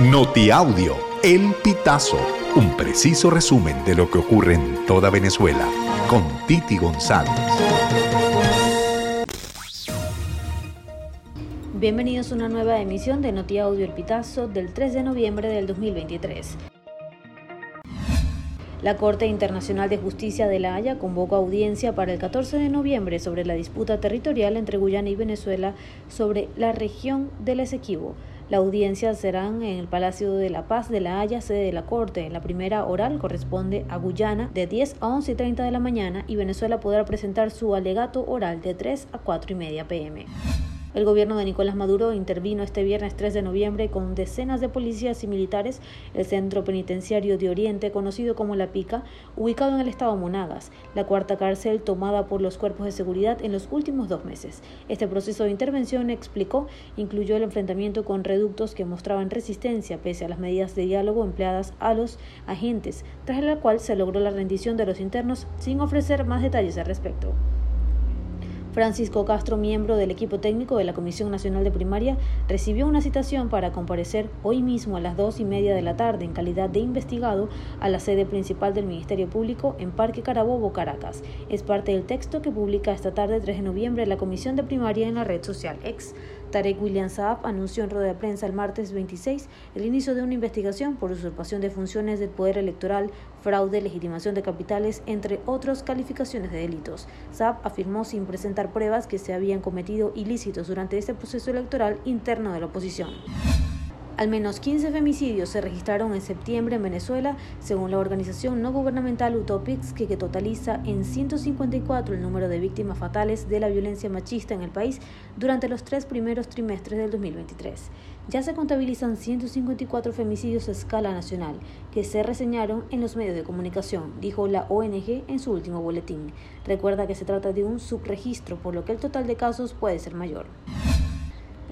Notiaudio, El Pitazo, un preciso resumen de lo que ocurre en toda Venezuela, con Titi González. Bienvenidos a una nueva emisión de Notiaudio El Pitazo del 3 de noviembre del 2023. La Corte Internacional de Justicia de La Haya convocó audiencia para el 14 de noviembre sobre la disputa territorial entre Guyana y Venezuela sobre la región del Esequibo. La audiencia será en el Palacio de la Paz de La Haya, sede de la Corte. La primera oral corresponde a Guyana de 10 a 11 y 30 de la mañana y Venezuela podrá presentar su alegato oral de 3 a 4 y media pm. El gobierno de Nicolás Maduro intervino este viernes 3 de noviembre con decenas de policías y militares el centro penitenciario de Oriente, conocido como La Pica, ubicado en el estado Monagas, la cuarta cárcel tomada por los cuerpos de seguridad en los últimos dos meses. Este proceso de intervención, explicó, incluyó el enfrentamiento con reductos que mostraban resistencia pese a las medidas de diálogo empleadas a los agentes, tras la cual se logró la rendición de los internos sin ofrecer más detalles al respecto. Francisco Castro, miembro del equipo técnico de la Comisión Nacional de Primaria, recibió una citación para comparecer hoy mismo a las dos y media de la tarde en calidad de investigado a la sede principal del Ministerio Público en Parque Carabobo, Caracas. Es parte del texto que publica esta tarde 3 de noviembre la Comisión de Primaria en la red social X. Tarek William Saab anunció en rueda de prensa el martes 26 el inicio de una investigación por usurpación de funciones del poder electoral, fraude, legitimación de capitales, entre otras calificaciones de delitos. Saab afirmó sin presentar pruebas que se habían cometido ilícitos durante este proceso electoral interno de la oposición. Al menos 15 femicidios se registraron en septiembre en Venezuela, según la organización no gubernamental Utopics, que, totaliza en 154 el número de víctimas fatales de la violencia machista en el país durante los tres primeros trimestres del 2023. Ya se contabilizan 154 femicidios a escala nacional, que se reseñaron en los medios de comunicación, dijo la ONG en su último boletín. Recuerda que se trata de un subregistro, por lo que el total de casos puede ser mayor.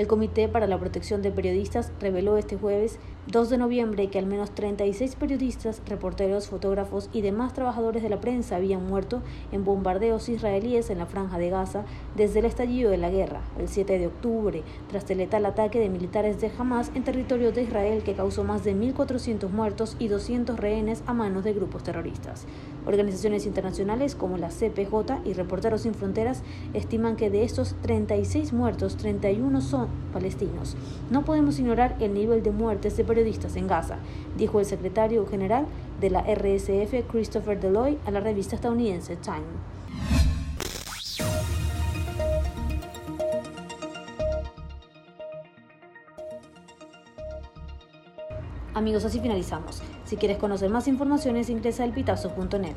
El Comité para la Protección de Periodistas reveló este jueves 2 de noviembre que al menos 36 periodistas, reporteros, fotógrafos y demás trabajadores de la prensa habían muerto en bombardeos israelíes en la franja de Gaza desde el estallido de la guerra, el 7 de octubre, tras el letal ataque de militares de Hamas en territorio de Israel que causó más de 1.400 muertos y 200 rehenes a manos de grupos terroristas. Organizaciones internacionales como la CPJ y Reporteros Sin Fronteras estiman que de estos 36 muertos, 31 son palestinos. No podemos ignorar el nivel de muertes de periodistas en Gaza, dijo el secretario general de la RSF, Christopher Deloy, a la revista estadounidense Time. Amigos, así finalizamos. Si quieres conocer más informaciones, ingresa a elpitazo.net.